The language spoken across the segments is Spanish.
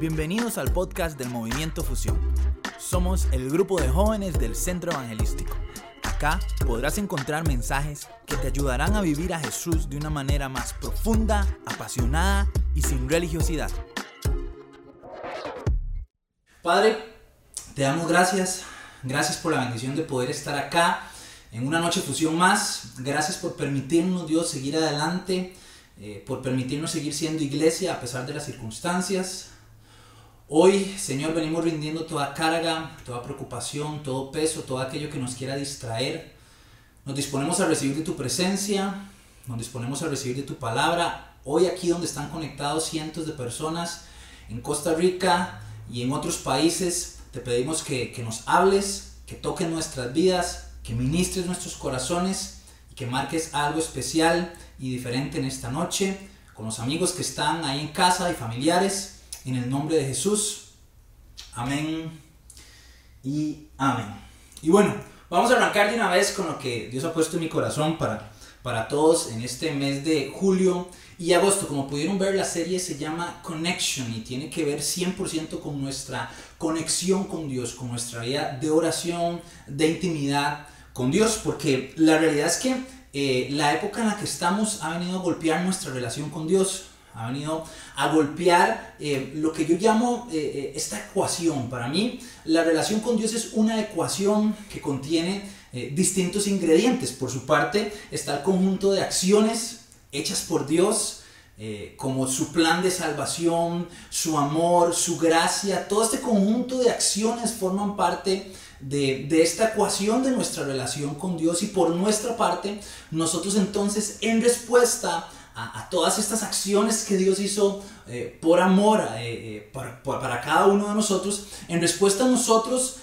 Bienvenidos al podcast del Movimiento Fusión. Somos el grupo de jóvenes del Centro Evangelístico. Acá podrás encontrar mensajes que te ayudarán a vivir a Jesús de una manera más profunda, apasionada y sin religiosidad. Padre, te damos gracias. Gracias por la bendición de poder estar acá en una noche fusión más. Gracias por permitirnos, Dios, seguir adelante, eh, por permitirnos seguir siendo iglesia a pesar de las circunstancias. Hoy, Señor, venimos rindiendo toda carga, toda preocupación, todo peso, todo aquello que nos quiera distraer. Nos disponemos a recibir de tu presencia, nos disponemos a recibir de tu palabra. Hoy aquí donde están conectados cientos de personas en Costa Rica y en otros países, te pedimos que, que nos hables, que toques nuestras vidas, que ministres nuestros corazones y que marques algo especial y diferente en esta noche con los amigos que están ahí en casa y familiares en el nombre de Jesús. Amén y amén. Y bueno, vamos a arrancar de una vez con lo que Dios ha puesto en mi corazón para, para todos en este mes de julio y agosto. Como pudieron ver, la serie se llama Connection y tiene que ver 100% con nuestra conexión con Dios, con nuestra vida de oración, de intimidad con Dios, porque la realidad es que eh, la época en la que estamos ha venido a golpear nuestra relación con Dios ha venido a golpear eh, lo que yo llamo eh, eh, esta ecuación. Para mí, la relación con Dios es una ecuación que contiene distintos ingredientes. Por su parte, está el conjunto de acciones hechas por Dios, como su plan de salvación, su amor, su gracia. Todo este conjunto de acciones forman parte de, de, esta ecuación de nuestra relación con Dios y por nuestra parte, nosotros entonces en respuesta a, todas estas acciones que Dios hizo eh, por amor eh, eh, para, cada uno de nosotros, en respuesta a nosotros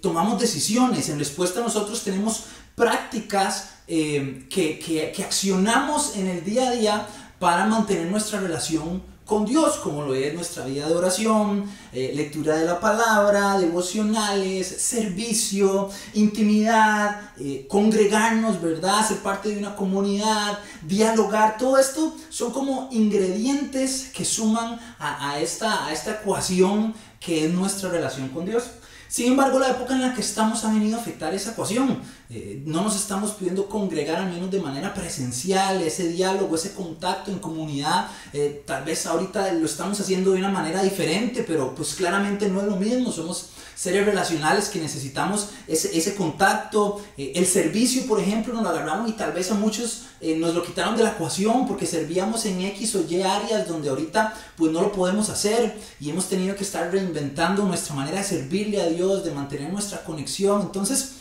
tomamos decisiones, en respuesta a nosotros tenemos prácticas que, que, que accionamos en el día a día para mantener nuestra relación con Dios, como lo es nuestra vida de oración, eh, lectura de la palabra, devocionales, servicio, intimidad, eh, congregarnos, ¿verdad? Ser parte de una comunidad, dialogar, todo esto son como ingredientes que suman a, esta, a esta ecuación que es nuestra relación con Dios. Sin embargo, la época en la que estamos ha venido a afectar esa ecuación. Eh, no nos estamos pudiendo congregar al menos de manera presencial, ese diálogo, ese contacto en comunidad. Eh, tal vez ahorita lo estamos haciendo de una manera diferente, pero pues claramente no es lo mismo. Somos seres relacionales que necesitamos ese, ese contacto. Eh, el servicio, por ejemplo, nos lo agarraron y tal vez a muchos nos lo quitaron de la ecuación porque servíamos en X o Y áreas donde ahorita pues no lo podemos hacer y hemos tenido que estar reinventando nuestra manera de servirle a Dios, de mantener nuestra conexión. Entonces,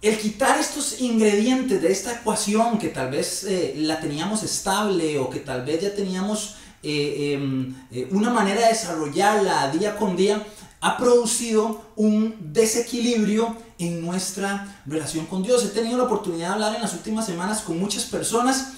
el quitar estos ingredientes de esta ecuación que tal vez eh, la teníamos estable o que tal vez ya teníamos eh, em, eh, una manera de desarrollarla día con día, ha producido un desequilibrio en nuestra relación con Dios. He tenido la oportunidad de hablar en las últimas semanas con muchas personas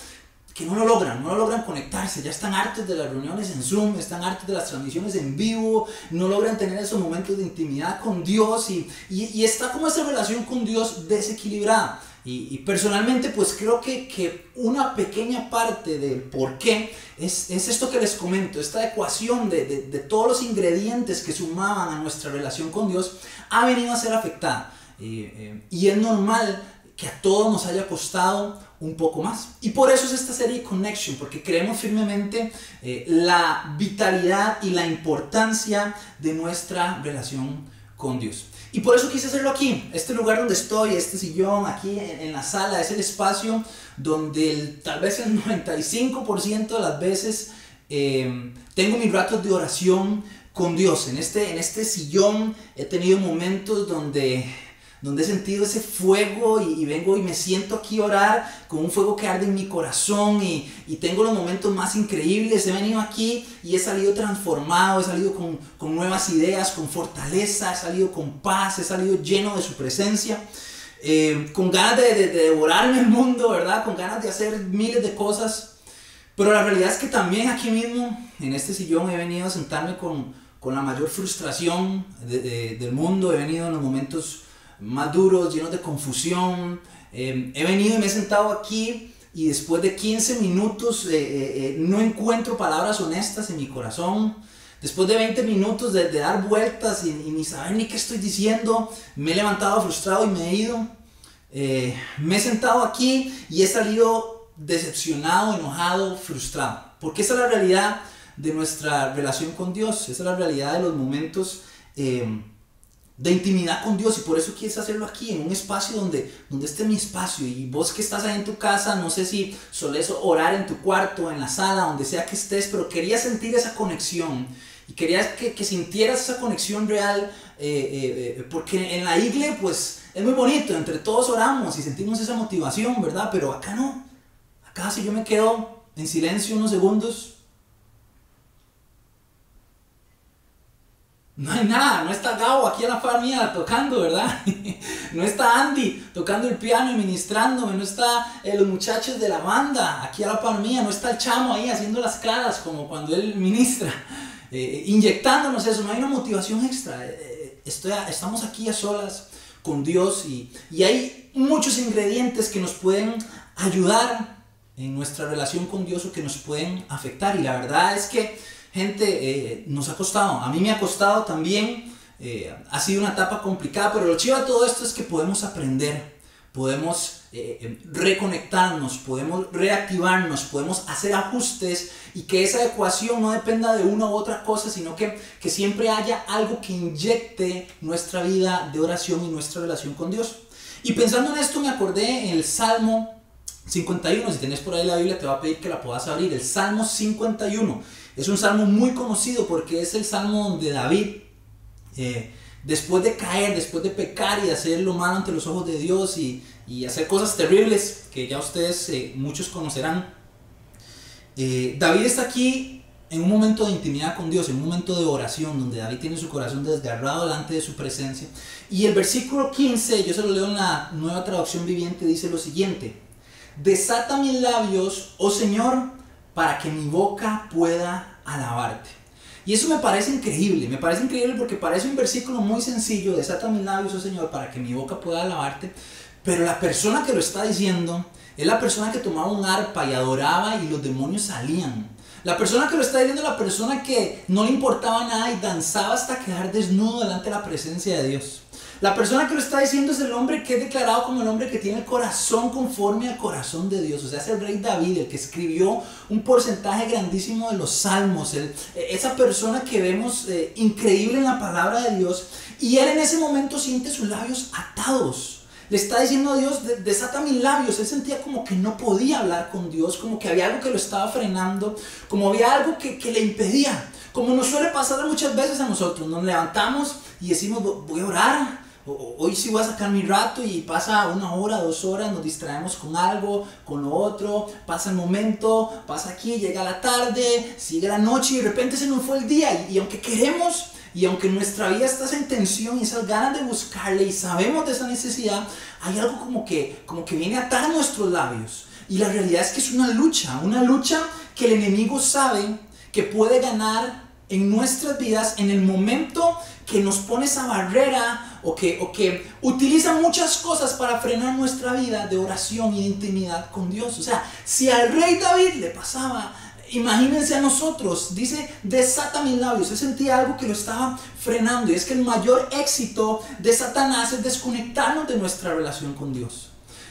no lo logran, no logran conectarse, ya están hartos de las reuniones en Zoom, están hartos de las transmisiones en vivo, no logran tener esos momentos de intimidad con Dios y, y, está como esa relación con Dios desequilibrada. Y, personalmente pues creo que, que, una pequeña parte del por qué es, es, esto que les comento, esta ecuación de, de, todos los ingredientes que sumaban a nuestra relación con Dios ha venido a ser afectada. Eh, y es normal que a todos nos haya costado un poco más. Y por eso es esta serie Connection, porque creemos firmemente eh, la vitalidad y la importancia de nuestra relación con Dios. Y por eso quise hacerlo aquí, este lugar donde estoy, este sillón aquí en, la sala, es el espacio donde tal vez el 95% de las veces eh, tengo mis ratos de oración con Dios. En este, en este sillón he tenido momentos donde donde he sentido ese fuego y, vengo y me siento aquí a orar con un fuego que arde en mi corazón y, tengo los momentos más increíbles. He venido aquí y he salido transformado, he salido con, nuevas ideas, con fortaleza, he salido con paz, he salido lleno de su presencia. Eh, con ganas de, de, de devorarme el mundo, ¿verdad? Con ganas de hacer miles de cosas. Pero la realidad es que también aquí mismo, en este sillón, he venido a sentarme con la mayor frustración del mundo. He venido en los momentos más duros, llenos de confusión. Em, he venido y me he sentado aquí y después de 15 minutos eh, eh, eh, no encuentro palabras honestas en mi corazón. Después de 20 minutos de, dar vueltas y, ni saber ni qué estoy diciendo, me he levantado frustrado y me he ido. Eh, me he sentado aquí y he salido decepcionado, enojado, frustrado. Porque esa es la realidad de nuestra relación con Dios, esa es la realidad de los momentos eh, de intimidad con Dios y por eso quieres hacerlo aquí, en un espacio donde, donde esté mi espacio. Y vos que estás ahí en tu casa, no sé si solés orar en tu cuarto, en la sala, donde sea que estés, pero querías sentir esa conexión y querías que, que sintieras esa conexión real, eh, eh, eh, porque en la iglesia pues es muy bonito, entre todos oramos y sentimos esa motivación, ¿verdad? Pero acá no. Acá si yo me quedo en silencio unos segundos, No hay nada, no está Gabo aquí a la par mía tocando, ¿verdad? no está Andy tocando el piano y ministrándome, no está eh, los muchachos de la banda aquí a la par mía, no está el chamo ahí haciendo las caras como cuando él ministra, eh, inyectándonos eso, no hay una motivación extra. Eh, estoy estamos aquí a solas con Dios y, y hay muchos ingredientes que nos pueden ayudar en nuestra relación con Dios o que nos pueden afectar y la verdad es que gente, eh, nos ha costado, a mí me ha costado también, eh, ha sido una etapa complicada, pero lo chido de todo esto es que podemos aprender, podemos eh, reconectarnos, podemos reactivarnos, podemos hacer ajustes y que esa ecuación no dependa de una u otra cosa, sino que, que siempre haya algo que inyecte nuestra vida de oración y nuestra relación con Dios. Y pensando en esto me acordé en el Salmo 51, si tenés por ahí la Biblia te va a pedir que la puedas abrir, el Salmo 51. Es un salmo muy conocido porque es el salmo donde David, eh, después de caer, después de pecar y hacer lo malo ante los ojos de Dios y, hacer cosas terribles que ya ustedes eh, muchos conocerán, eh, David está aquí en un momento de intimidad con Dios, en un momento de oración, donde David tiene su corazón desgarrado delante de su presencia. Y el versículo 15, yo se lo leo en la nueva traducción viviente, dice lo siguiente, desata mis labios, oh Señor, para que mi boca pueda alabarte. Y eso me parece increíble, me parece increíble porque parece un versículo muy sencillo, desata mis labios, oh Señor, para que mi boca pueda alabarte, pero la persona que lo está diciendo es la persona que tomaba un arpa y adoraba y los demonios salían. La persona que lo está diciendo es la persona que no le importaba nada y danzaba hasta quedar desnudo delante de la presencia de Dios. La persona que lo está diciendo es el hombre que es declarado como el hombre que tiene el corazón conforme al corazón de Dios. O sea, es el rey David, el que escribió un porcentaje grandísimo de los salmos. esa persona que vemos eh, increíble en la palabra de Dios. Y él en ese momento siente sus labios atados. Le está diciendo a Dios, desata mis labios. Él sentía como que no podía hablar con Dios, como que había algo que lo estaba frenando, como había algo que, que le impedía. Como nos suele pasar muchas veces a nosotros, nos levantamos y decimos, voy a orar, Hoy sí voy a sacar mi rato y pasa una hora, dos horas, nos distraemos con algo, con lo otro, pasa el momento, pasa aquí, llega la tarde, sigue la noche y de repente se nos fue el día. Y, aunque queremos, y aunque nuestra vida está esa intención y esas ganas de buscarle y sabemos de esa necesidad, hay algo como que, como que viene a atar nuestros labios. Y la realidad es que es una lucha, una lucha que el enemigo sabe que puede ganar en nuestras vidas en el momento que nos pone esa barrera o que, o que utiliza muchas cosas para frenar nuestra vida de oración y de intimidad con Dios. O sea, si al rey David le pasaba, imagínense a nosotros, dice, desata mis labios. Él sentía algo que lo estaba frenando y es que el mayor éxito de Satanás es desconectarnos de nuestra relación con Dios.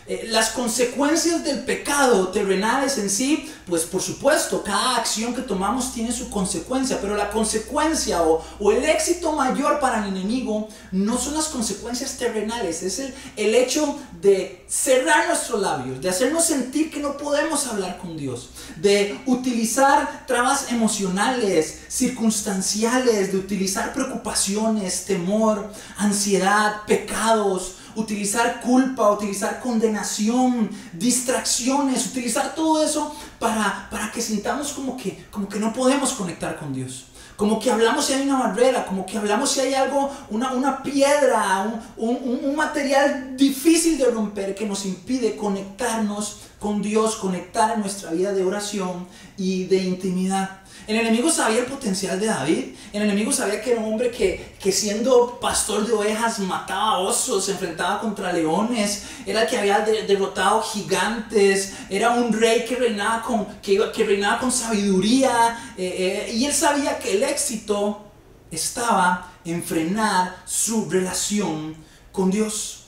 Eh, las consecuencias del pecado terrenales en sí, pues por supuesto, cada acción que tomamos tiene su consecuencia, pero la consecuencia o, o el éxito mayor para el enemigo no son las consecuencias terrenales, es el, el hecho de cerrar nuestros labios, de hacernos sentir que no podemos hablar con Dios, de utilizar trabas emocionales, circunstanciales, de utilizar preocupaciones, temor, ansiedad, pecados, utilizar culpa, utilizar condenación, distracciones, utilizar todo eso para, para que sintamos como que, como que no podemos conectar con Dios. Como que hablamos si hay una barrera, como que hablamos si hay algo, una, una piedra, un, un, un material difícil de romper que nos impide conectarnos con Dios, conectar nuestra vida de oración y de intimidad. El enemigo sabía el potencial de David. El enemigo sabía que era un hombre que, que siendo pastor de ovejas mataba osos, se enfrentaba contra leones, era el que había derrotado gigantes, era un rey que reinaba con, que, que reinaba con sabiduría. Eh, eh, y él sabía que el éxito estaba en frenar su relación con Dios.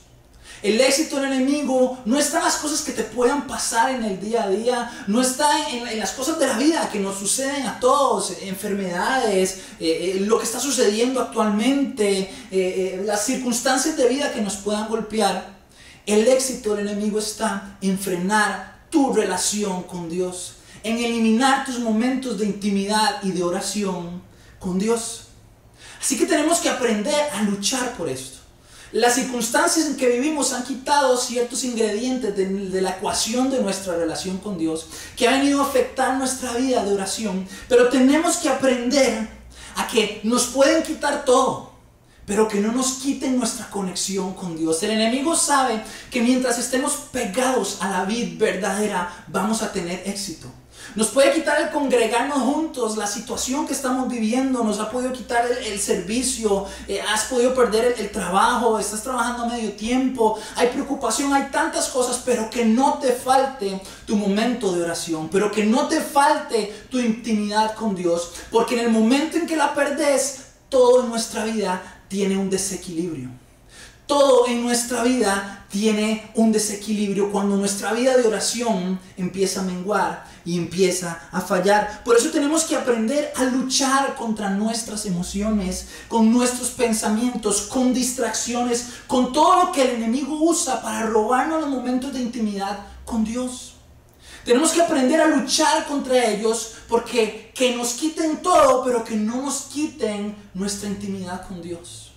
El éxito del enemigo no está en las cosas que te puedan pasar en el día a día, no está en, las cosas de la vida que nos suceden a todos, enfermedades, eh, eh, lo que está sucediendo actualmente, eh, las circunstancias de vida que nos puedan golpear. El éxito del enemigo está en frenar tu relación con Dios, en eliminar tus momentos de intimidad y de oración con Dios. Así que tenemos que aprender a luchar por esto. Las circunstancias en que vivimos han quitado ciertos ingredientes de, la ecuación de nuestra relación con Dios, que ha venido a afectar nuestra vida de oración, pero tenemos que aprender a que nos pueden quitar todo, pero que no nos quiten nuestra conexión con Dios. El enemigo sabe que mientras estemos pegados a la vida verdadera, vamos a tener éxito. Nos puede quitar el congregarnos juntos, la situación que estamos viviendo, nos ha podido quitar el, servicio, eh, has podido perder el, trabajo, estás trabajando a medio tiempo, hay preocupación, hay tantas cosas, pero que no te falte tu momento de oración, pero que no te falte tu intimidad con Dios, porque en el momento en que la perdes, todo en nuestra vida tiene un desequilibrio. Todo en nuestra vida tiene un desequilibrio cuando nuestra vida de oración empieza a menguar y empieza a fallar. Por eso tenemos que aprender a luchar contra nuestras emociones, con nuestros pensamientos, con distracciones, con todo lo que el enemigo usa para robarnos los momentos de intimidad con Dios. Tenemos que aprender a luchar contra ellos porque que nos quiten todo, pero que no nos quiten nuestra intimidad con Dios.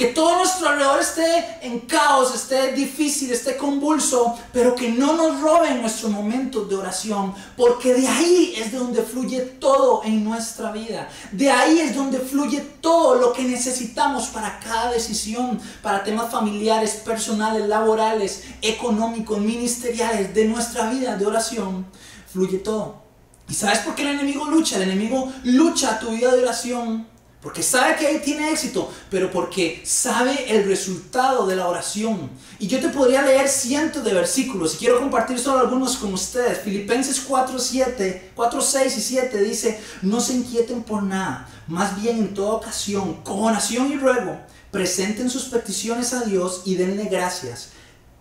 Que todo nuestro alrededor esté en caos, esté difícil, esté convulso, pero que no nos roben nuestros momentos de oración, porque de ahí es de donde fluye todo en nuestra vida. De ahí es donde fluye todo lo que necesitamos para cada decisión, para temas familiares, personales, laborales, económicos, ministeriales, de nuestra vida de oración. Fluye todo. ¿Y sabes por qué el enemigo lucha? El enemigo lucha tu vida de oración porque sabe que ahí tiene éxito, pero porque sabe el resultado de la oración. Y yo te podría leer cientos de versículos y quiero compartir solo algunos con ustedes. Filipenses 4, 7, 4, 6 y 7 dice, no se inquieten por nada, más bien en toda ocasión, con oración y ruego, presenten sus peticiones a Dios y denle gracias.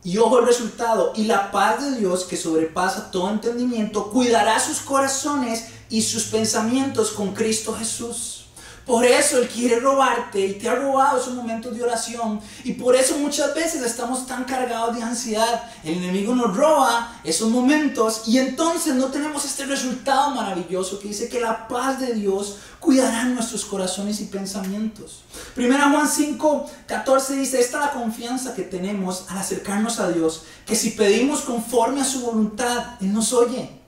Y ojo el resultado, y la paz de Dios que sobrepasa todo entendimiento, cuidará sus corazones y sus pensamientos con Cristo Jesús. Por eso Él quiere robarte y te ha robado esos momentos de oración. Y por eso muchas veces estamos tan cargados de ansiedad. El enemigo nos roba esos momentos y entonces no tenemos este resultado maravilloso que dice que la paz de Dios cuidará nuestros corazones y pensamientos. Primera Juan 5, 14 dice, esta es la confianza que tenemos al acercarnos a Dios, que si pedimos conforme a su voluntad, Él nos oye.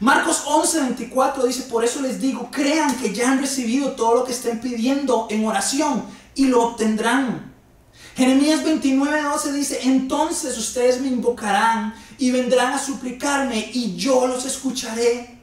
Marcos 11, 24 dice, por eso les digo, crean que ya han recibido todo lo que estén pidiendo en oración y lo obtendrán. Jeremías 29, 12 dice, entonces ustedes me invocarán y vendrán a suplicarme y yo los escucharé.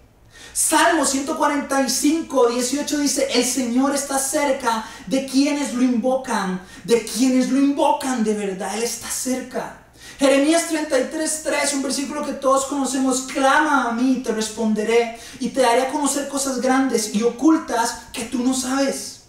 Salmo 145, 18 dice, el Señor está cerca de quienes lo invocan, de quienes lo invocan de verdad, Él está cerca. Jeremías 33, 3, un versículo que todos conocemos, clama a mí, te responderé y te daré a conocer cosas grandes y ocultas que tú no sabes.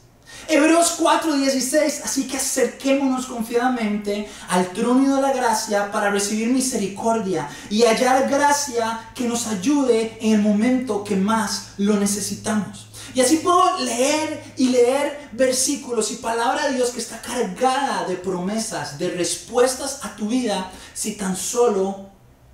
Hebreos 4:16, así que acerquémonos confiadamente al trono de la gracia para recibir misericordia y hallar gracia que nos ayude en el momento que más lo necesitamos. Y así puedo leer y leer versículos y palabra de Dios que está cargada de promesas, de respuestas a tu vida, si tan solo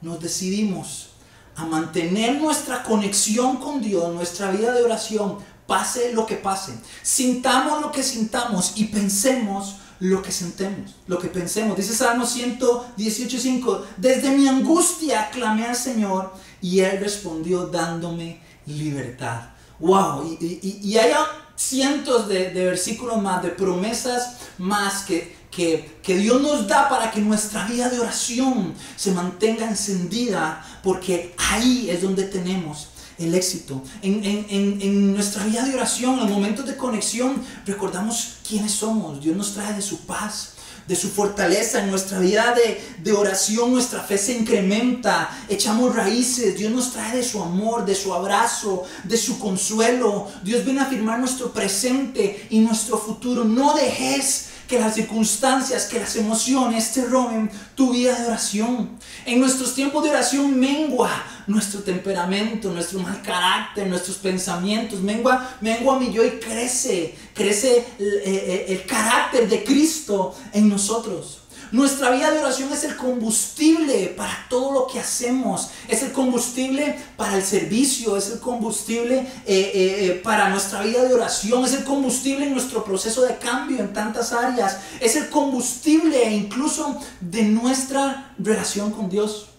nos decidimos a mantener nuestra conexión con Dios, nuestra vida de oración, pase lo que pase. Sintamos lo que sintamos y pensemos lo que sentemos, lo que pensemos. Dice Salmo 118.5, desde mi angustia clamé al Señor y Él respondió dándome libertad. ¡Wow! Y, y, hay cientos de, versículos más, de promesas más que, que, que Dios nos da para que nuestra vida de oración se mantenga encendida, porque ahí es donde tenemos el éxito. En, en, en, en, nuestra vida de oración, en momentos de conexión, recordamos quiénes somos. Dios nos trae de su paz, de su fortaleza. En nuestra vida de, de, oración, nuestra fe se incrementa. Echamos raíces. Dios nos trae de su amor, de su abrazo, de su consuelo. Dios viene a afirmar nuestro presente y nuestro futuro. No dejes que las circunstancias, que las emociones te roben tu vida de oración. En nuestros tiempos de oración mengua nuestro temperamento, nuestro mal carácter, nuestros pensamientos, mengua, mengua mi yo y crece, crece el, el, eh, el carácter de Cristo en nosotros. Nuestra vida de oración es el combustible para todo lo que hacemos. Es el combustible para el servicio. Es el combustible eh, eh, eh, para nuestra vida de oración. Es el combustible en nuestro proceso de cambio en tantas áreas. Es el combustible incluso de nuestra relación con Dios.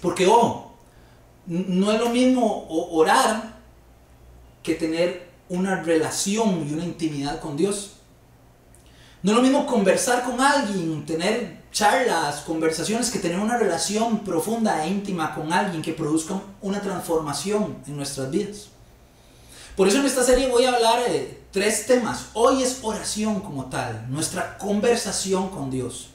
Porque, ojo, no es lo mismo orar que tener una relación y una intimidad con Dios. No es lo mismo conversar con alguien, tener charlas, conversaciones, que tener una relación profunda e íntima con alguien que produzca una transformación en nuestras vidas. Por eso en esta serie voy a hablar de tres temas. Hoy es oración como tal, nuestra conversación con Dios.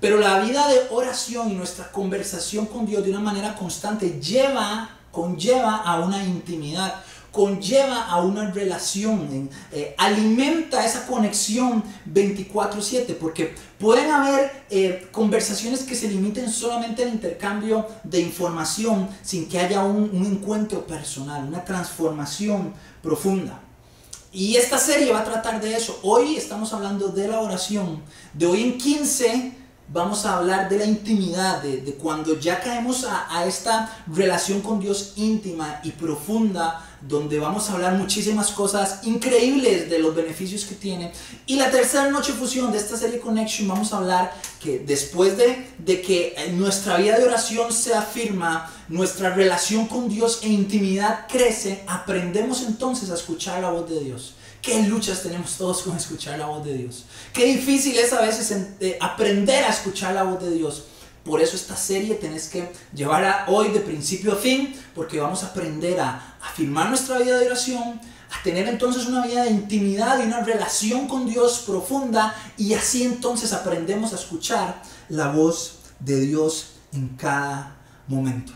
Pero la vida de oración y nuestra conversación con Dios de una manera constante lleva, conlleva a una intimidad, conlleva a una relación, eh, alimenta esa conexión 24/7, porque pueden haber eh, conversaciones que se limiten solamente al intercambio de información sin que haya un, un encuentro personal, una transformación profunda. Y esta serie va a tratar de eso. Hoy estamos hablando de la oración. De hoy en 15 vamos a hablar de la intimidad, de, de cuando ya caemos a, a, esta relación con Dios íntima y profunda, donde vamos a hablar muchísimas cosas increíbles de los beneficios que tiene. Y la tercera noche fusión de esta serie Connection, vamos a hablar que después de, de que nuestra vida de oración se afirma, nuestra relación con Dios e intimidad crece, aprendemos entonces a escuchar la voz de Dios. Qué luchas tenemos todos con escuchar la voz de Dios. Qué difícil es a veces aprender a escuchar la voz de Dios. Por eso esta serie tenés que llevarla hoy de principio a fin, porque vamos a aprender a afirmar nuestra vida de oración, a tener entonces una vida de intimidad y una relación con Dios profunda, y así entonces aprendemos a escuchar la voz de Dios en cada momento.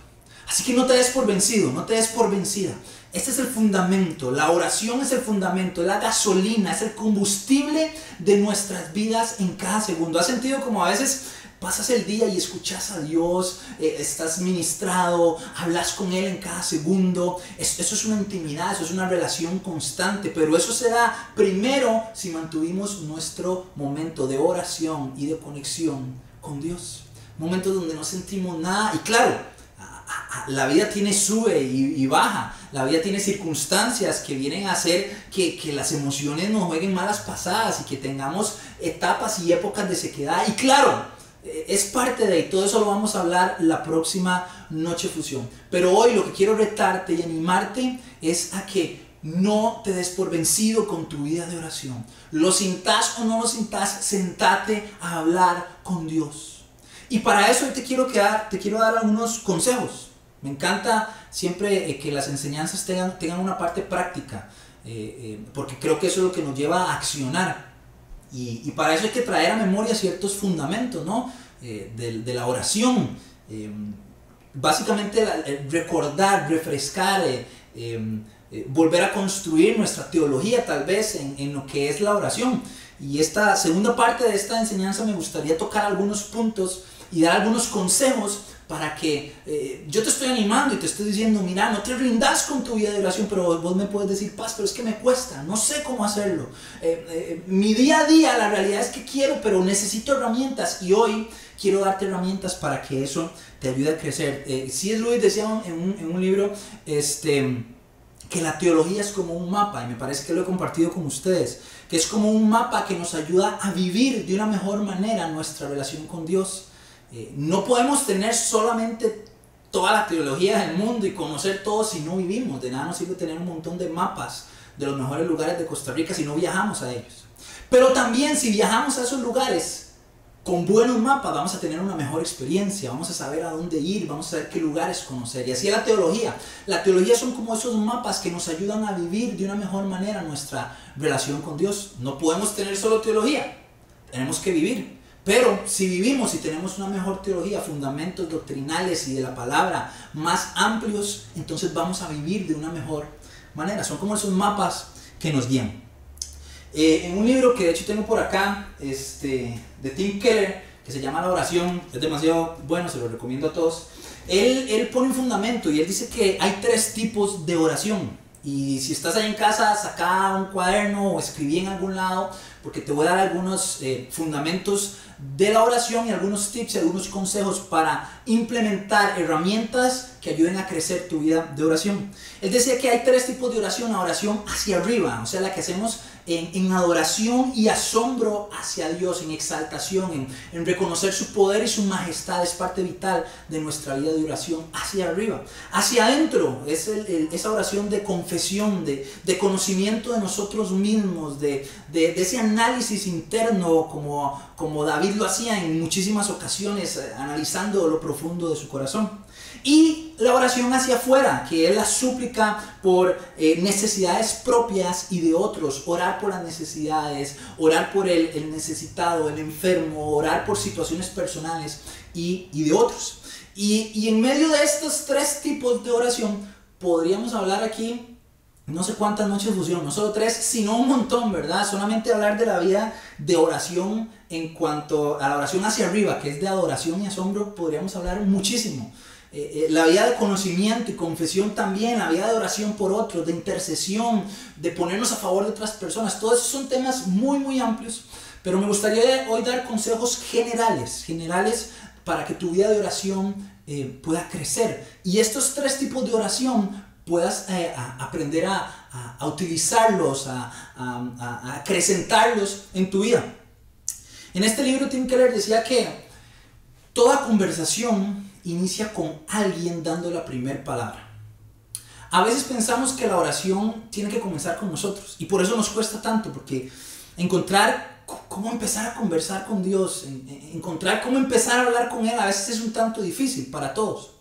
Así que no te des por vencido, no te des por vencida. Este es el fundamento, la oración es el fundamento, la gasolina, es el combustible de nuestras vidas en cada segundo. ¿Has sentido como a veces pasas el día y escuchas a Dios, eh, estás ministrado, hablas con Él en cada segundo? Es, eso es una intimidad, eso es una relación constante, pero eso se da primero si mantuvimos nuestro momento de oración y de conexión con Dios. Momentos donde no sentimos nada y claro, la vida tiene sube y, baja, la vida tiene circunstancias que vienen a hacer que, que, las emociones nos jueguen malas pasadas y que tengamos etapas y épocas de sequedad. Y claro, eh, es parte de todo eso lo vamos a hablar la próxima noche fusión. Pero hoy lo que quiero retarte y animarte es a que no te des por vencido con tu vida de oración. Lo sintas o no lo sintas, sentate a hablar con Dios. Y para eso te quiero, te quiero dar algunos consejos me encanta siempre eh, que las enseñanzas tengan, tengan una parte práctica, eh, eh, porque creo que eso es lo que nos lleva a accionar. Y, para eso hay que traer a memoria ciertos fundamentos ¿no? de, la oración. básicamente recordar, refrescar, volver a construir nuestra teología tal vez en, en lo que es la oración. Y esta segunda parte de esta enseñanza me gustaría tocar algunos puntos y dar algunos consejos para que eh, yo te estoy animando y te estoy diciendo, mira, no te rindas con tu vida de oración, pero vos me puedes decir, paz, pero es que me cuesta, no sé cómo hacerlo. Eh, eh, mi día a día, la realidad es que quiero, pero necesito herramientas y hoy quiero darte herramientas para que eso te ayude a crecer. si es Luis decía en un, en un libro, este que la teología es como un mapa, y me parece que lo he compartido con ustedes, que es como un mapa que nos ayuda a vivir de una mejor manera nuestra relación con Dios. Eh, no podemos tener solamente toda la teología del mundo y conocer todo si no vivimos. De nada nos sirve tener un montón de mapas de los mejores lugares de Costa Rica si no viajamos a ellos. Pero también si viajamos a esos lugares, con buenos mapas vamos a tener una mejor experiencia, vamos a saber a dónde ir, vamos a saber qué lugares conocer. Y así es la teología. La teología son como esos mapas que nos ayudan a vivir de una mejor manera nuestra relación con Dios. No podemos tener solo teología, tenemos que vivir. Pero si vivimos y tenemos una mejor teología, fundamentos doctrinales y de la palabra más amplios, entonces vamos a vivir de una mejor manera. Son como esos mapas que nos guían. Eh, en un libro que de hecho tengo por acá, este, de Tim Keller, que se llama La oración, es demasiado bueno, se lo recomiendo a todos. Él, él pone un fundamento y él dice que hay tres tipos de oración. Y si estás ahí en casa, saca un cuaderno o escribí en algún lado, porque te voy a dar algunos eh, fundamentos de la oración y algunos tips y algunos consejos para implementar herramientas ayuden a crecer tu vida de oración. Él decía que hay tres tipos de oración, la oración hacia arriba, o sea, la que hacemos en, adoración y asombro hacia Dios, en exaltación, en, reconocer su poder y su majestad, es parte vital de nuestra vida de oración hacia arriba. Hacia adentro es esa oración de confesión, de, conocimiento de nosotros mismos, de, de, ese análisis interno como, como David lo hacía en muchísimas ocasiones, eh, analizando lo profundo de su corazón. Y la oración hacia afuera, que es la súplica por eh, necesidades propias y de otros, orar por las necesidades, orar por el, necesitado, el enfermo, orar por situaciones personales y, de otros. Y, y en medio de estos tres tipos de oración, podríamos hablar aquí no sé cuántas noches fusión, no solo tres, sino un montón, ¿verdad? Solamente hablar de la vida de oración en cuanto a la oración hacia arriba, que es de adoración y asombro, podríamos hablar muchísimo. Eh, eh, la vida de conocimiento y confesión también, la vida de oración por otros, de intercesión, de ponernos a favor de otras personas, todos esos son temas muy, muy amplios, pero me gustaría hoy dar consejos generales, generales para que tu vida de oración eh, pueda crecer. Y estos tres tipos de oración puedas aprender a, a, utilizarlos, a, a, acrecentarlos en tu vida. En este libro Tim Keller decía que toda conversación inicia con alguien dando la primera palabra. A veces pensamos que la oración tiene que comenzar con nosotros y por eso nos cuesta tanto, porque encontrar cómo empezar a conversar con Dios, encontrar cómo empezar a hablar con Él, a veces es un tanto difícil para todos.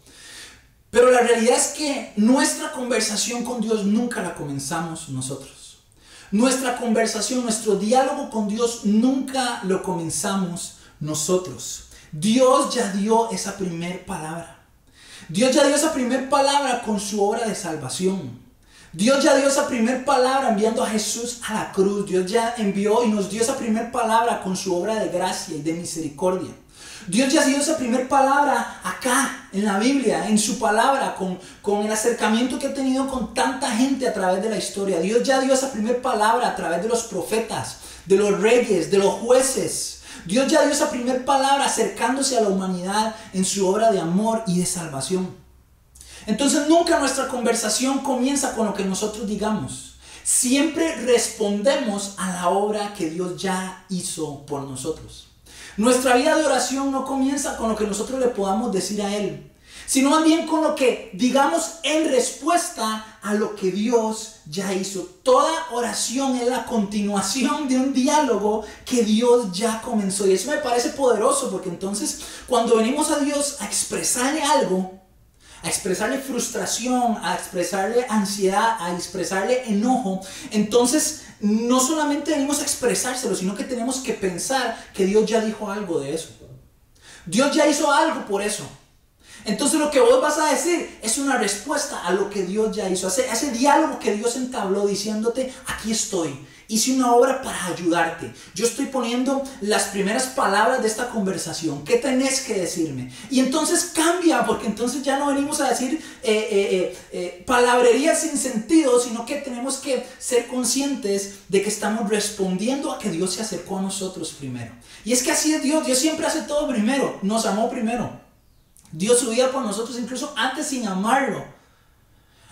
Pero la realidad es que nuestra conversación con Dios nunca la comenzamos nosotros. Nuestra conversación, nuestro diálogo con Dios nunca lo comenzamos nosotros. Dios ya dio esa primer palabra. Dios ya dio esa primer palabra con su obra de salvación. Dios ya dio esa primer palabra enviando a Jesús a la cruz. Dios ya envió y nos dio esa primer palabra con su obra de gracia y de misericordia. Dios ya dio esa primer palabra acá en la Biblia, en su palabra, con, con el acercamiento que ha tenido con tanta gente a través de la historia. Dios ya dio esa primer palabra a través de los profetas, de los reyes, de los jueces. Dios ya dio esa primera palabra acercándose a la humanidad en su obra de amor y de salvación. Entonces nunca nuestra conversación comienza con lo que nosotros digamos. Siempre respondemos a la obra que Dios ya hizo por nosotros. Nuestra vida de oración no comienza con lo que nosotros le podamos decir a Él sino más con lo que digamos en respuesta a lo que Dios ya hizo. Toda oración es la continuación de un diálogo que Dios ya comenzó. Y eso me parece poderoso porque entonces cuando venimos a Dios a expresarle algo, a expresarle frustración, a expresarle ansiedad, a expresarle enojo, entonces no solamente venimos a expresárselo, sino que tenemos que pensar que Dios ya dijo algo de eso. Dios ya hizo algo por eso. Entonces lo que vos vas a decir es una respuesta a lo que Dios ya hizo, a ese, diálogo que Dios entabló diciéndote, aquí estoy, hice una obra para ayudarte. Yo estoy poniendo las primeras palabras de esta conversación. ¿Qué tenés que decirme? Y entonces cambia, porque entonces ya no venimos a decir eh, eh, eh, palabrerías sin sentido, sino que tenemos que ser conscientes de que estamos respondiendo a que Dios se acercó a nosotros primero. Y es que así es Dios, Dios siempre hace todo primero, nos amó primero. Dios su vida por nosotros incluso antes sin amarlo.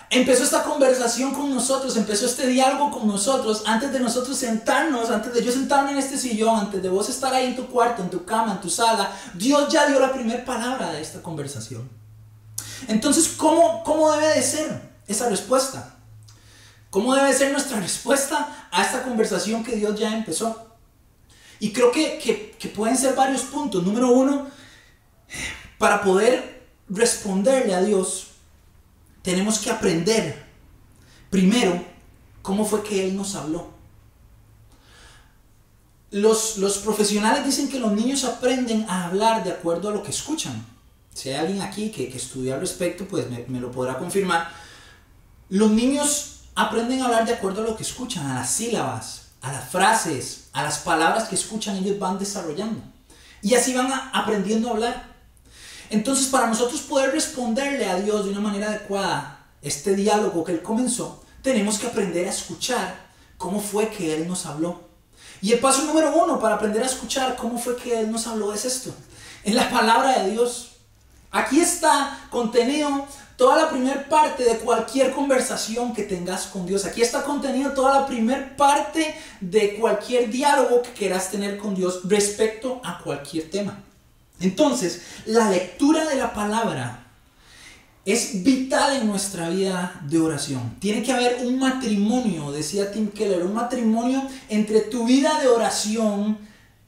Empezó esta conversación con nosotros, empezó este diálogo con nosotros, antes de nosotros sentarnos, antes de yo sentarme en este sillón, antes de vos estar ahí en tu cuarto, en tu cama, en tu sala, Dios ya dio la primera palabra de esta conversación. Entonces, ¿cómo, ¿cómo debe de ser esa respuesta? ¿Cómo debe ser nuestra respuesta a esta conversación que Dios ya empezó? Y creo que, que pueden ser varios puntos. Número uno, para poder responderle a Dios, tenemos que aprender primero cómo fue que Él nos habló. Los, los, profesionales dicen que los niños aprenden a hablar de acuerdo a lo que escuchan. Si hay alguien aquí que, que estudia al respecto, pues me, me, lo podrá confirmar. Los niños aprenden a hablar de acuerdo a lo que escuchan, a las sílabas, a las frases, a las palabras que escuchan, ellos van desarrollando. Y así van aprendiendo a hablar. Entonces, para nosotros poder responderle a Dios de una manera adecuada, este diálogo que Él comenzó, tenemos que aprender a escuchar cómo fue que Él nos habló. Y el paso número uno para aprender a escuchar cómo fue que Él nos habló es esto, en la palabra de Dios. Aquí está contenido toda la primera parte de cualquier conversación que tengas con Dios. Aquí está contenido toda la primera parte de cualquier diálogo que quieras tener con Dios respecto a cualquier tema. Entonces, la lectura de la palabra es vital en nuestra vida de oración. Tiene que haber un matrimonio, decía Tim Keller, un matrimonio entre tu vida de oración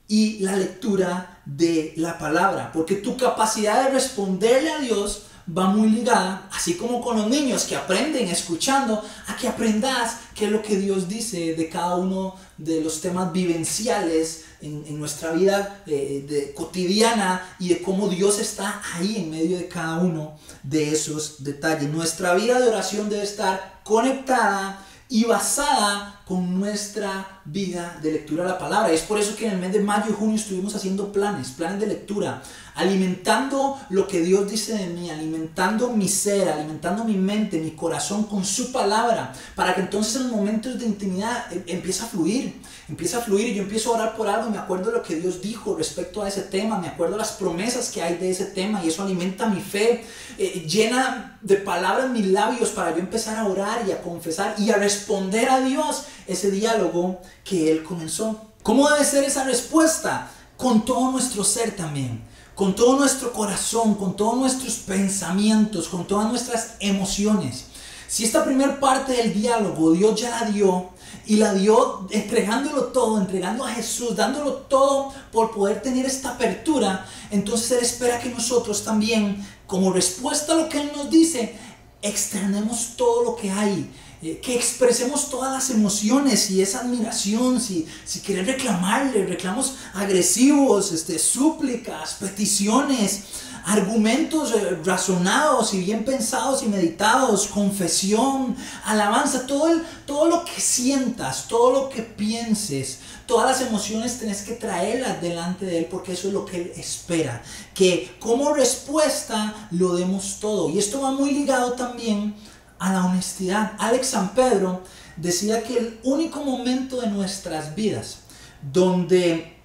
y la lectura de la palabra, porque tu capacidad de responderle a Dios va muy ligada, así como con los niños que aprenden escuchando, a que aprendas qué es lo que Dios dice de cada uno de los temas vivenciales en, nuestra vida eh, de, cotidiana y de cómo Dios está ahí en medio de cada uno de esos detalles. Nuestra vida de oración debe estar conectada y basada con nuestra vida de lectura de la palabra. Es por eso que en el mes de mayo y junio estuvimos haciendo planes, planes de lectura, alimentando lo que Dios dice de mí, alimentando mi ser, alimentando mi mente, mi corazón con su palabra, para que entonces en momentos de intimidad eh, empiece a fluir, empiece a fluir y yo empiezo a orar por algo, me acuerdo de lo que Dios dijo respecto a ese tema, me acuerdo de las promesas que hay de ese tema y eso alimenta mi fe, eh, llena de palabras mis labios para yo empezar a orar y a confesar y a responder a Dios ese diálogo que Él comenzó. ¿Cómo debe ser esa respuesta? Con todo nuestro ser también, con todo nuestro corazón, con todos nuestros pensamientos, con todas nuestras emociones. Si esta primera parte del diálogo Dios ya la dio y la dio entregándolo todo, entregando a Jesús, dándolo todo por poder tener esta apertura, entonces Él espera que nosotros también, como respuesta a lo que Él nos dice, externemos todo lo que hay eh, que expresemos todas las emociones y esa admiración, si, si reclamarle, reclamos agresivos, este, súplicas, peticiones, argumentos eh, razonados y bien pensados y meditados, confesión, alabanza, todo, todo lo que sientas, todo lo que pienses, todas las emociones tenés que traerlas delante de Él porque eso es lo que Él espera, que como respuesta lo demos todo. Y esto va muy ligado también a la honestidad. Alex San Pedro decía que el único momento de nuestras vidas donde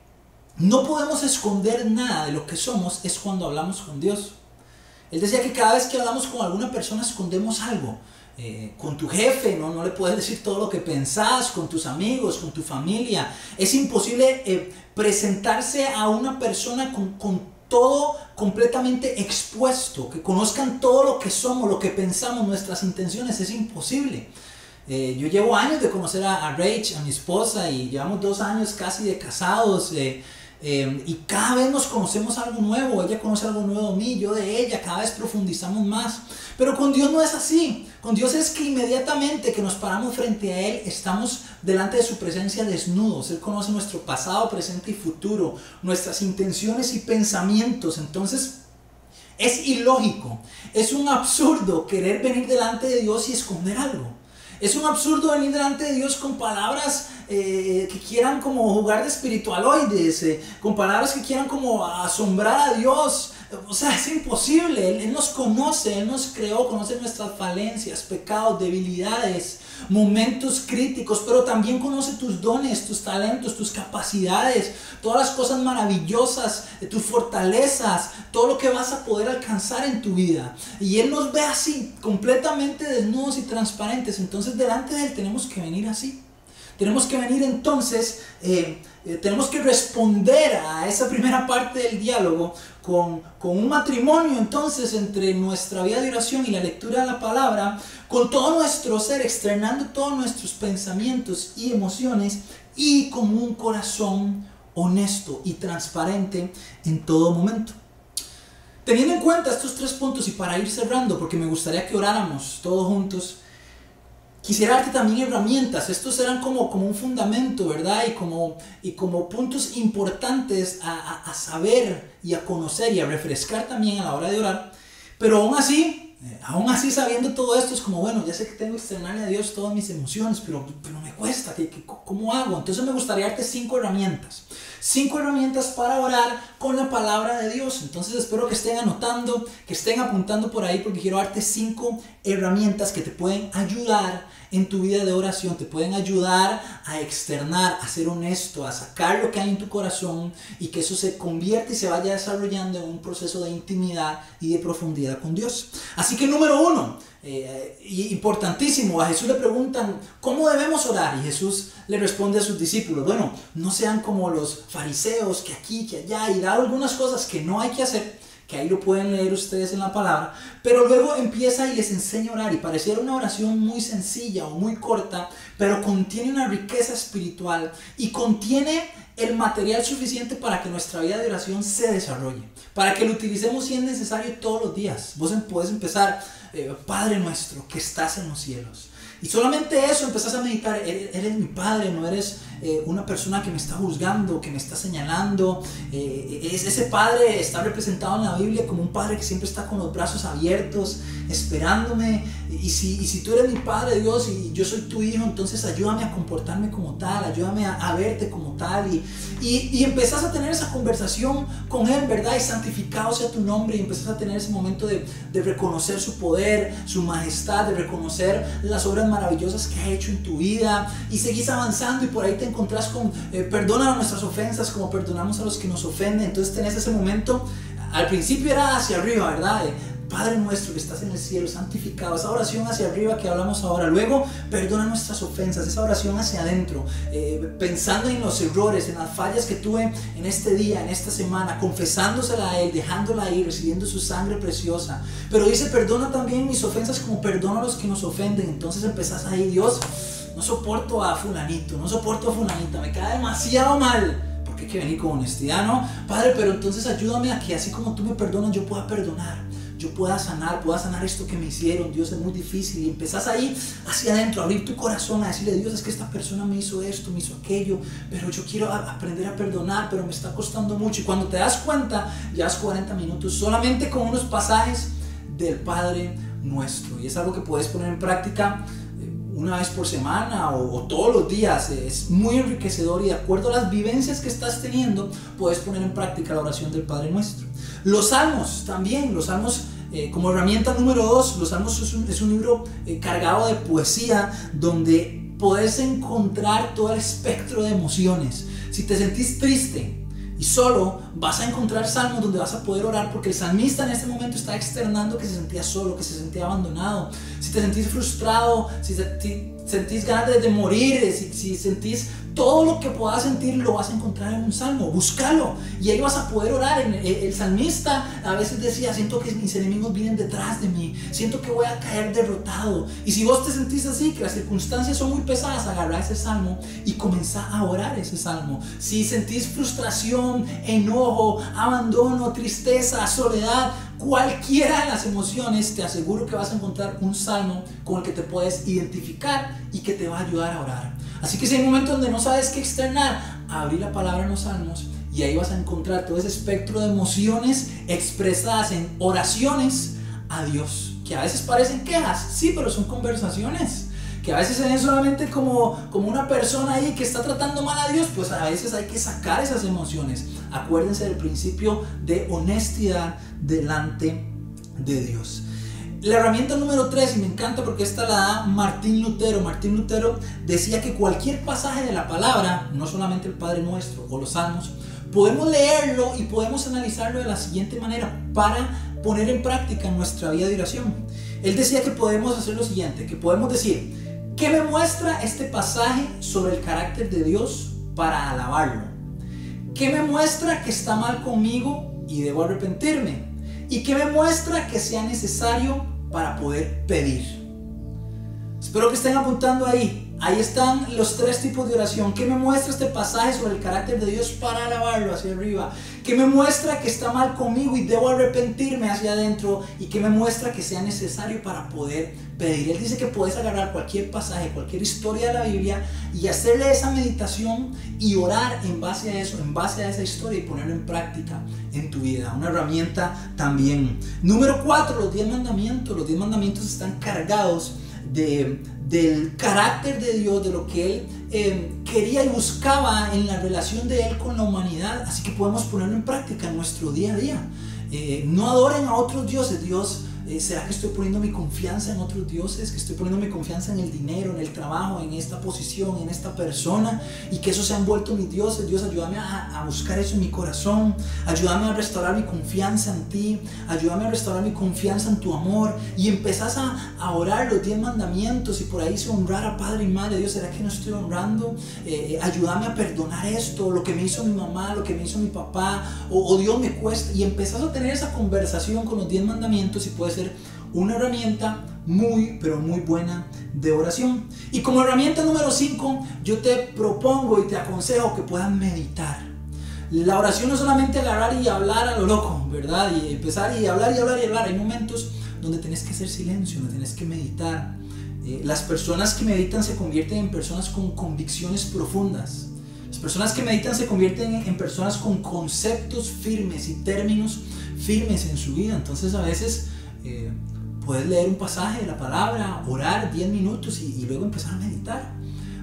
no podemos esconder nada de lo que somos es cuando hablamos con Dios. Él decía que cada vez que hablamos con alguna persona escondemos algo. Eh, con tu jefe, ¿no? no le puedes decir todo lo que pensás, con tus amigos, con tu familia. Es imposible eh, presentarse a una persona con, con todo completamente expuesto, que conozcan todo lo que somos, lo que pensamos, nuestras intenciones, es imposible. Eh, yo llevo años de conocer a, a Rach, a mi esposa, y llevamos dos años casi de casados. Eh, eh, y cada vez nos conocemos algo nuevo, ella conoce algo nuevo de mí, yo de ella, cada vez profundizamos más. Pero con Dios no es así. Con Dios es que inmediatamente que nos paramos frente a Él, estamos delante de su presencia desnudos. Él conoce nuestro pasado, presente y futuro, nuestras intenciones y pensamientos. Entonces, es ilógico, es un absurdo querer venir delante de Dios y esconder algo. Es un absurdo venir delante de Dios con palabras eh, que quieran como jugar de espiritualoides, eh, con palabras que quieran como asombrar a Dios. O sea, es imposible. Él, nos conoce, Él nos creó, conoce nuestras falencias, pecados, debilidades, momentos críticos, pero también conoce tus dones, tus talentos, tus capacidades, todas las cosas maravillosas, eh, tus fortalezas, todo lo que vas a poder alcanzar en tu vida. Y Él nos ve así, completamente desnudos y transparentes. Entonces delante de Él tenemos que venir así. Tenemos que venir entonces, eh, eh, tenemos que responder a esa primera parte del diálogo con, con, un matrimonio entonces entre nuestra vida de oración y la lectura de la palabra, con todo nuestro ser, externando todos nuestros pensamientos y emociones y con un corazón honesto y transparente en todo momento. Teniendo en cuenta estos tres puntos y para ir cerrando, porque me gustaría que oráramos todos juntos, quisiera darte también herramientas. Estos serán como, como un fundamento, ¿verdad? Y como, y como puntos importantes a, a saber y a conocer y a refrescar también a la hora de orar. Pero aún así, eh, aún así sabiendo todo esto es como, bueno, ya sé que tengo que externarle a Dios todas mis emociones, pero, pero me cuesta, ¿qué, cómo hago? Entonces me gustaría darte cinco herramientas. Cinco herramientas para orar con la palabra de Dios. Entonces espero que estén anotando, que estén apuntando por ahí, porque quiero darte cinco herramientas que te pueden ayudar en tu vida de oración, te pueden ayudar a externar, a ser honesto, a sacar lo que hay en tu corazón y que eso se convierta y se vaya desarrollando en un proceso de intimidad y de profundidad con Dios. Así que número uno, eh, importantísimo, a Jesús le preguntan, ¿cómo debemos orar? Y Jesús le responde a sus discípulos, bueno, no sean como los fariseos que aquí, que allá, y da algunas cosas que no hay que hacer que ahí lo pueden leer ustedes en la palabra, pero luego empieza y les enseña a orar y pareciera una oración muy sencilla o muy corta, pero contiene una riqueza espiritual y contiene el material suficiente para que nuestra vida de oración se desarrolle, para que lo utilicemos si es necesario todos los días. Vos em-, puedes empezar, eh, Padre nuestro que estás en los cielos. Y solamente eso empezás a meditar, eres mi padre, no eres eh, una persona que me está juzgando, que me está señalando. Eh, es, ese padre está representado en la Biblia como un padre que siempre está con los brazos abiertos, esperándome. Y si, y si tú eres mi padre Dios y yo soy tu hijo, entonces ayúdame a comportarme como tal, ayúdame a, verte como tal. Y, y, y, empezás a tener esa conversación con Él, ¿verdad? Y santificado sea tu nombre y empezás a tener ese momento de, de reconocer su poder, su majestad, de reconocer las obras maravillosas que ha hecho en tu vida. Y seguís avanzando y por ahí te encontrás con, eh, perdona nuestras ofensas como perdonamos a los que nos ofenden. Entonces tenés ese momento, al principio era hacia arriba, ¿verdad? Padre nuestro que estás en el cielo, santificado, esa oración hacia arriba que hablamos ahora. Luego, perdona nuestras ofensas, esa oración hacia adentro, eh, pensando en los errores, en las fallas que tuve en este día, en esta semana, confesándosela a Él, dejándola ahí, recibiendo su sangre preciosa. Pero dice, perdona también mis ofensas como perdona a los que nos ofenden. Entonces empezás ahí, Dios no soporto a fulanito, no soporto a fulanita, me cae demasiado mal. Porque hay que venir con honestidad, ¿no? Padre, pero entonces ayúdame a que así como tú me perdonas, yo pueda perdonar. Yo pueda sanar, pueda sanar esto que me hicieron. Dios es muy difícil. Y empezás ahí hacia adentro, a abrir tu corazón, a decirle, Dios, es que esta persona me hizo esto, me hizo aquello, pero yo quiero aprender a perdonar, pero me está costando mucho. Y cuando te das cuenta, ya has 40 minutos solamente con unos pasajes del Padre nuestro. Y es algo que puedes poner en práctica una vez por semana o, todos los días. Es muy enriquecedor y de acuerdo a las vivencias que estás teniendo, puedes poner en práctica la oración del Padre Nuestro. Los salmos también, los salmos eh, como herramienta número dos, los salmos es un, libro eh, cargado de poesía donde puedes encontrar todo el espectro de emociones. Si te sentís triste, y solo vas a encontrar salmos donde vas a poder orar porque el salmista en este momento está externando que se sentía solo, que se sentía abandonado. Si te sentís frustrado, si sentís ganas de, morir, si, si sentís todo lo que puedas sentir lo vas a encontrar en un salmo. Búscalo y ahí vas a poder orar. El, salmista a veces decía, siento que mis enemigos vienen detrás de mí, siento que voy a caer derrotado. Y si vos te sentís así, que las circunstancias son muy pesadas, agarra ese salmo y comenzá a orar ese salmo. Si sentís frustración, enojo, abandono, tristeza, soledad, cualquiera de las emociones, te aseguro que vas a encontrar un salmo con el que te puedes identificar y que te va a ayudar a orar. Así que si hay momentos donde no sabes qué externar, abrí la palabra en los salmos y ahí vas a encontrar todo ese espectro de emociones expresadas en oraciones a Dios, que a veces parecen quejas, sí, pero son conversaciones que a veces se ven solamente como, como una persona ahí que está tratando mal a Dios, pues a veces hay que sacar esas emociones. Acuérdense del principio de honestidad delante de Dios. La herramienta número 3, y me encanta porque esta la da Martín Lutero. Martín Lutero decía que cualquier pasaje de la palabra, no solamente el Padre Nuestro o los Salmos, podemos leerlo y podemos analizarlo de la siguiente manera para poner en práctica nuestra vida de oración. Él decía que podemos hacer lo siguiente, que podemos decir, ¿Qué me muestra este pasaje sobre el carácter de Dios para alabarlo? ¿Qué me muestra que está mal conmigo y debo arrepentirme? ¿Y qué me muestra que sea necesario para poder pedir? Espero que estén apuntando ahí. Ahí están los tres tipos de oración. ¿Qué me muestra este pasaje sobre el carácter de Dios para alabarlo hacia arriba? ¿Qué me muestra que está mal conmigo y debo arrepentirme hacia adentro? ¿Y qué me muestra que sea necesario para poder pedir? Él dice que puedes agarrar cualquier pasaje, cualquier historia de la Biblia y hacerle esa meditación y orar en base a eso, en base a esa historia y ponerlo en práctica en tu vida. Una herramienta también. Número cuatro, los diez mandamientos. Los diez mandamientos están cargados de, del carácter de Dios, de lo que Él eh, quería y buscaba en la relación de Él con la humanidad. Así que podemos ponerlo en práctica en nuestro día a día. Eh, no adoren a otros dioses. Dios ¿Será que estoy poniendo mi confianza en otros dioses? ¿Que estoy poniendo mi confianza en el dinero, en el trabajo, en esta posición, en esta persona? Y que eso se han vuelto mis dioses. Dios, ayúdame a, buscar eso en mi corazón. Ayúdame a restaurar mi confianza en ti. Ayúdame a restaurar mi confianza en tu amor. Y empezás a, orar los diez mandamientos y por ahí se honrar a Padre y Madre. Dios, ¿será que no estoy honrando? Eh, eh, ayúdame a perdonar esto, lo que me hizo mi mamá, lo que me hizo mi papá. O, o Dios me cuesta. Y empezás a tener esa conversación con los diez mandamientos y puede una herramienta muy, pero muy buena de oración. Y como herramienta número 5, yo te propongo y te aconsejo que puedas meditar. La oración no es solamente agarrar y hablar a lo loco, ¿verdad? Y empezar y hablar y hablar y hablar. Hay momentos donde tienes que hacer silencio, donde tienes que meditar. Eh, las personas que meditan se convierten en personas con convicciones profundas. Las personas que meditan se convierten en personas con conceptos firmes y términos firmes en su vida. Entonces a veces eh, puedes leer un pasaje de la palabra, orar 10 minutos y, luego empezar a meditar.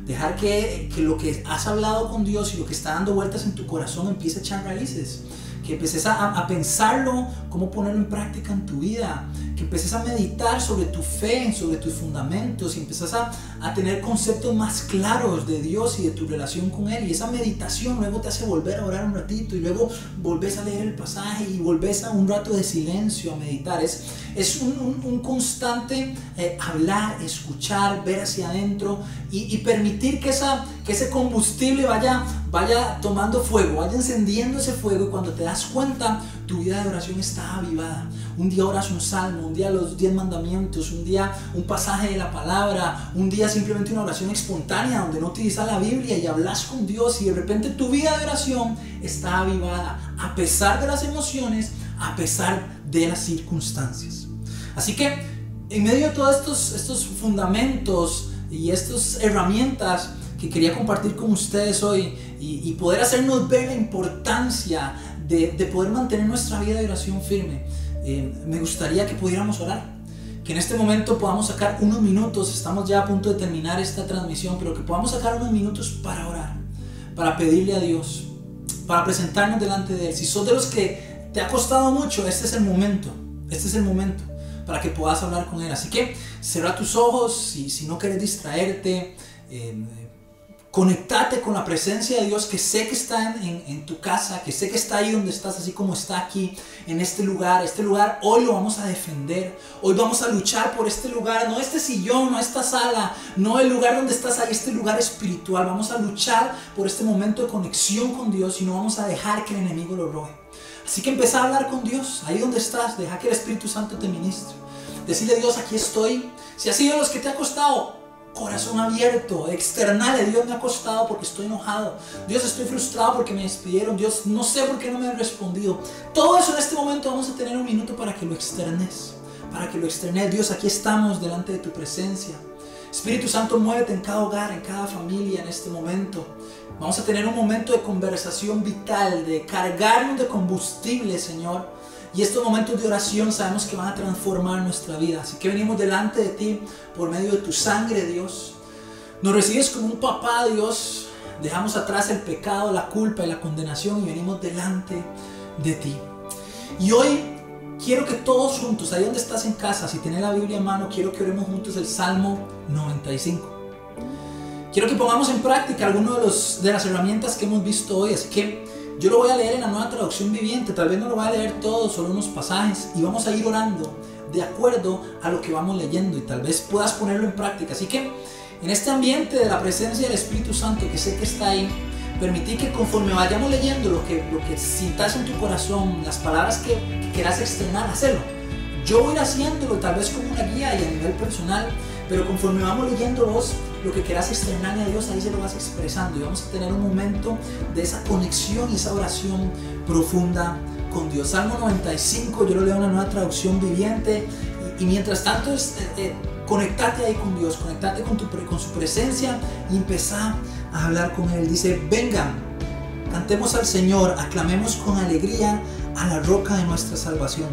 Dejar que, que, lo que has hablado con Dios y lo que está dando vueltas en tu corazón empiece a echar raíces que empeces a, pensarlo, cómo ponerlo en práctica en tu vida, que empeces a meditar sobre tu fe, sobre tus fundamentos y empiezas a, a, tener conceptos más claros de Dios y de tu relación con Él. Y esa meditación luego te hace volver a orar un ratito y luego volvés a leer el pasaje y volvés a un rato de silencio a meditar. Es, es un, un, constante eh, hablar, escuchar, ver hacia adentro y, y permitir que, esa, que ese combustible vaya, vaya tomando fuego, vaya encendiendo ese fuego y cuando te das cuenta, tu vida de oración está avivada. Un día oras un salmo, un día los diez mandamientos, un día un pasaje de la palabra, un día simplemente una oración espontánea donde no utilizas la Biblia y hablas con Dios y de repente tu vida de oración está avivada a pesar de las emociones, a pesar de las circunstancias. Así que en medio de todos estos, estos fundamentos y estas herramientas, que quería compartir con ustedes hoy y, poder hacernos ver la importancia de, poder mantener nuestra vida de oración firme. Eh, me gustaría que pudiéramos orar, que en este momento podamos sacar unos minutos, estamos ya a punto de terminar esta transmisión, pero que podamos sacar unos minutos para orar, para pedirle a Dios, para presentarnos delante de Él. Si sos de los que te ha costado mucho, este es el momento, este es el momento para que puedas hablar con Él. Así que cierra tus ojos, si, si no quieres distraerte. Eh, Conectate con la presencia de Dios que sé que está en, tu casa, que sé que está ahí donde estás, así como está aquí, en este lugar. Este lugar hoy lo vamos a defender. Hoy vamos a luchar por este lugar, no este sillón, no esta sala, no el lugar donde estás ahí, este lugar espiritual. Vamos a luchar por este momento de conexión con Dios y no vamos a dejar que el enemigo lo robe. Así que empieza a hablar con Dios, ahí donde estás, deja que el Espíritu Santo te ministre. Decirle Dios, aquí estoy. Si ha sido los que te ha costado, corazón abierto, external. Dios me ha costado porque estoy enojado. Dios estoy frustrado porque me despidieron. Dios no sé por qué no me han respondido. Todo eso en este momento vamos a tener un minuto para que lo externes. Para que lo externes. Dios, aquí estamos delante de tu presencia. Espíritu Santo, muévete en cada hogar, en cada familia en este momento. Vamos a tener un momento de conversación vital, de cargarnos de combustible, Señor y estos momentos de oración sabemos que van a transformar nuestra vida. Así que venimos delante de ti por medio de tu sangre, Dios. Nos recibes como un papá, Dios. Dejamos atrás el pecado, la culpa y la condenación y venimos delante de ti. Y hoy quiero que todos juntos, ahí donde estás en casa, si tienes la Biblia en mano, quiero que oremos juntos el Salmo 95. Quiero que pongamos en práctica algunas de, de las herramientas que hemos visto hoy. Así que yo lo voy a leer en la nueva traducción viviente, tal vez no lo voy a leer todo, solo unos pasajes, y vamos a ir orando de acuerdo a lo que vamos leyendo y tal vez puedas ponerlo en práctica. Así que en este ambiente de la presencia del Espíritu Santo que sé que está ahí, permití que conforme vayamos leyendo lo que, lo que sintas en tu corazón, las palabras que, quieras externar, hacerlo. Yo voy haciéndolo tal vez como una guía y a nivel personal, pero conforme vamos leyendo vos, lo que quieras externarle a Dios, ahí se lo vas expresando y vamos a tener un momento de esa conexión y esa oración profunda con Dios. Salmo 95, yo lo leo en una nueva traducción viviente y, mientras tanto es, eh, eh, conectate ahí con Dios, conectate con, tu, con su presencia y empezá a hablar con Él. Dice, vengan, cantemos al Señor, aclamemos con alegría a la roca de nuestra salvación.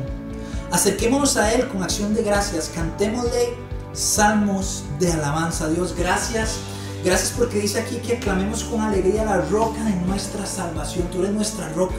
Acerquémonos a Él con acción de gracias, cantémosle salmos de alabanza. Dios, gracias. Gracias porque dice aquí que aclamemos con alegría a la roca de nuestra salvación. Tú eres nuestra roca.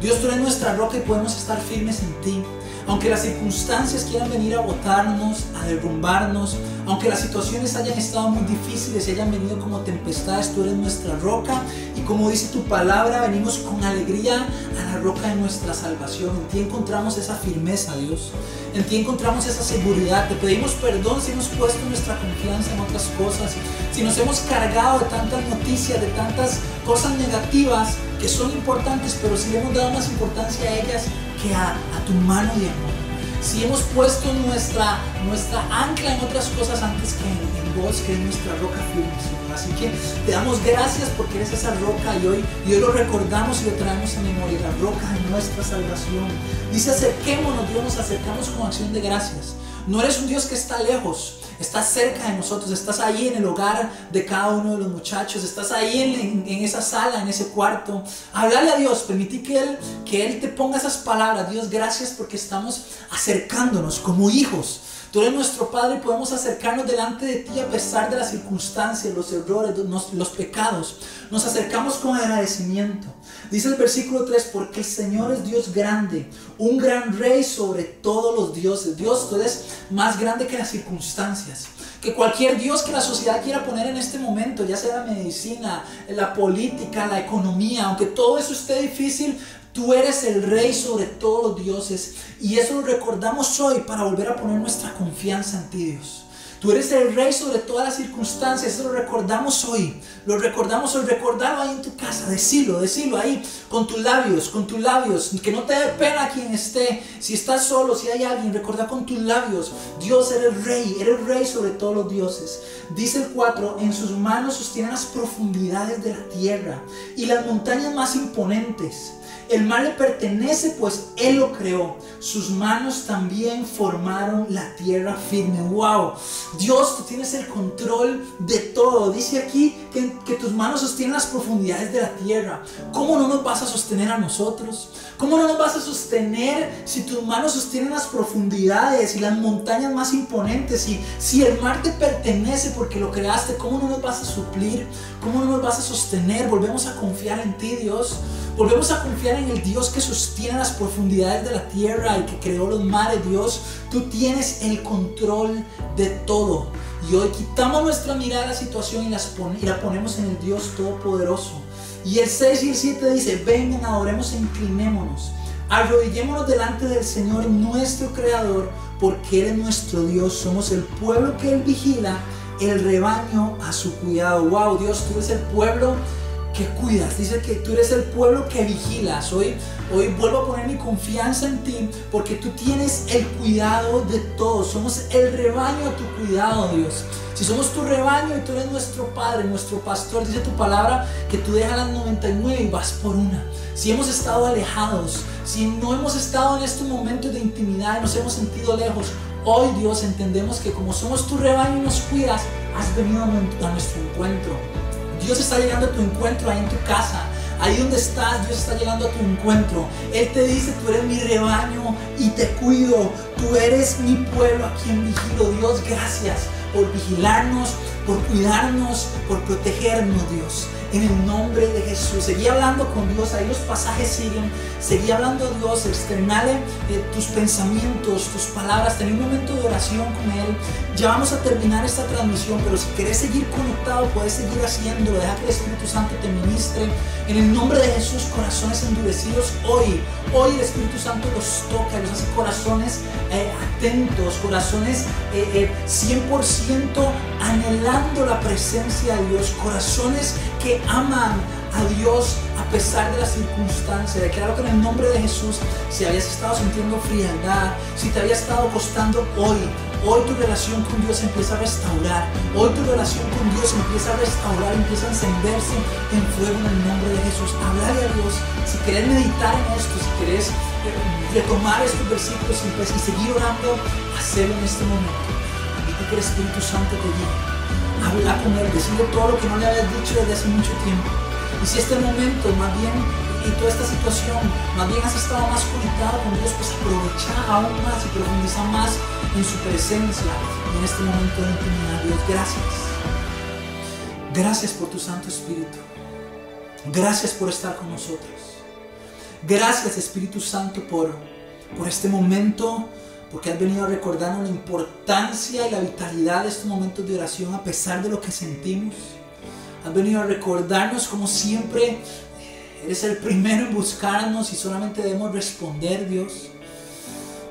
Dios, tú eres nuestra roca y podemos estar firmes en ti. Aunque las circunstancias quieran venir a botarnos, a derrumbarnos, aunque las situaciones hayan estado muy difíciles y hayan venido como tempestades, tú eres nuestra roca como dice tu palabra, venimos con alegría a la roca de nuestra salvación. En ti encontramos esa firmeza, Dios. En ti encontramos esa seguridad. Te pedimos perdón si hemos puesto nuestra confianza en otras cosas, si nos hemos cargado de tantas noticias, de tantas cosas negativas que son importantes, pero si hemos dado más importancia a ellas que a, tu mano de amor. Si hemos puesto nuestra, nuestra ancla en otras cosas antes que en, vos, que es nuestra roca firme, Así que te damos gracias porque eres esa roca y hoy, y hoy lo recordamos y lo traemos en memoria, la roca de nuestra salvación. Dice acerquémonos, Dios, nos acercamos con acción de gracias. No eres un Dios que está lejos, estás cerca de nosotros, estás ahí en el hogar de cada uno de los muchachos, estás ahí en, esa sala, en ese cuarto. Háblale a Dios, permití que Él, que Él te ponga esas palabras. Dios, gracias porque estamos acercándonos como hijos. Tú eres nuestro Padre y podemos acercarnos delante de ti a pesar de las circunstancias, los errores, los pecados. Nos acercamos con agradecimiento. Dice el versículo 3, porque el Señor es Dios grande, un gran rey sobre todos los dioses. Dios, tú eres más grande que las circunstancias. Que cualquier Dios que la sociedad quiera poner en este momento, ya sea la medicina, la política, la economía, aunque todo eso esté difícil, Tú eres el rey sobre todos los dioses y eso lo recordamos hoy para volver a poner nuestra confianza en ti, Dios. Tú eres el rey sobre todas las circunstancias. Eso lo recordamos hoy. Lo recordamos hoy. Recordarlo ahí en tu casa. Decirlo, decirlo ahí con tus labios, con tus labios. Que no te dé pena quien esté. Si estás solo, si hay alguien, recuerda con tus labios. Dios eres rey. Eres rey sobre todos los dioses. Dice el 4. En sus manos sostienen las profundidades de la tierra y las montañas más imponentes. El mar le pertenece, pues Él lo creó. Sus manos también formaron la tierra firme. ¡Wow! Dios, tú tienes el control de todo. Dice aquí que, tus manos sostienen las profundidades de la tierra. ¿Cómo no nos vas a sostener a nosotros? ¿Cómo no nos vas a sostener si tus manos sostienen las profundidades y las montañas más imponentes? Y si el mar te pertenece porque lo creaste, ¿cómo no nos vas a suplir? ¿Cómo no nos vas a sostener? Volvemos a confiar en ti, Dios. Volvemos a confiar en el Dios que sostiene las profundidades de la tierra y que creó los mares, Dios. Tú tienes el control de todo. Y hoy quitamos nuestra mirada a la situación y, la ponemos en el Dios Todopoderoso. Y el 6 y el 7 dice, vengan, adoremos e inclinémonos. Arrodillémonos delante del Señor, nuestro Creador, porque Él es nuestro Dios. Somos el pueblo que Él vigila, el rebaño a su cuidado. Wow, Dios, tú eres el pueblo que cuidas, dice que tú eres el pueblo que vigilas. Hoy, hoy vuelvo a poner mi confianza en ti porque tú tienes el cuidado de todos. Somos el rebaño a tu cuidado, Dios. Si somos tu rebaño y tú eres nuestro Padre, nuestro pastor, dice tu palabra que tú dejas las 99 y vas por una. Si hemos estado alejados, si no hemos estado en estos momentos de intimidad y nos hemos sentido lejos, hoy Dios entendemos que como somos tu rebaño y nos cuidas, has venido a nuestro encuentro. Dios está llegando a tu encuentro ahí en tu casa. Ahí donde estás, Dios está llegando a tu encuentro. Él te dice, tú eres mi rebaño y te cuido. Tú eres mi pueblo a quien vigilo. Dios, gracias por vigilarnos, por cuidarnos, por protegernos, Dios en el nombre de Jesús. Seguí hablando con Dios, ahí los pasajes siguen. Seguí hablando a Dios, externale eh, tus pensamientos, tus palabras. Ten un momento de oración con Él. Ya vamos a terminar esta transmisión, pero si quieres seguir conectado, puedes seguir haciéndolo. Deja que el Espíritu Santo te ministre. En el nombre de Jesús, corazones endurecidos, hoy, hoy el Espíritu Santo los toca, los hace corazones eh, atentos, corazones 100% eh, anhelando la presencia de Dios, corazones que aman a Dios a pesar de las circunstancias. Declaro que en el nombre de Jesús, si habías estado sintiendo frialdad, si te había estado costando hoy, hoy tu relación con Dios empieza a restaurar. Hoy tu relación con Dios empieza a restaurar, empieza a encenderse en fuego en el nombre de Jesús. Hablarle a Dios. Si querés meditar en esto, si querés eh, retomar estos versículos y seguir orando, hacerlo en este momento. Permite que el Espíritu Santo te guíe. Habla con Él, decirle todo lo que no le habías dicho desde hace mucho tiempo. Y si este momento más bien y toda esta situación, más bien has estado más conectado con Dios, pues aprovecha aún más y profundiza más en su presencia y en este momento de intimidad. Dios, gracias. Gracias por tu Santo Espíritu. Gracias por estar con nosotros. Gracias Espíritu Santo por, por este momento, porque has venido a recordarnos la importancia y la vitalidad de estos momentos de oración a pesar de lo que sentimos. Has venido a recordarnos como siempre eres el primero en buscarnos y solamente debemos responder, Dios.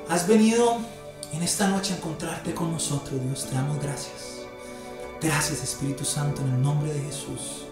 Has venido en esta noche a encontrarte con nosotros, Dios. Te damos gracias. Gracias, Espíritu Santo, en el nombre de Jesús.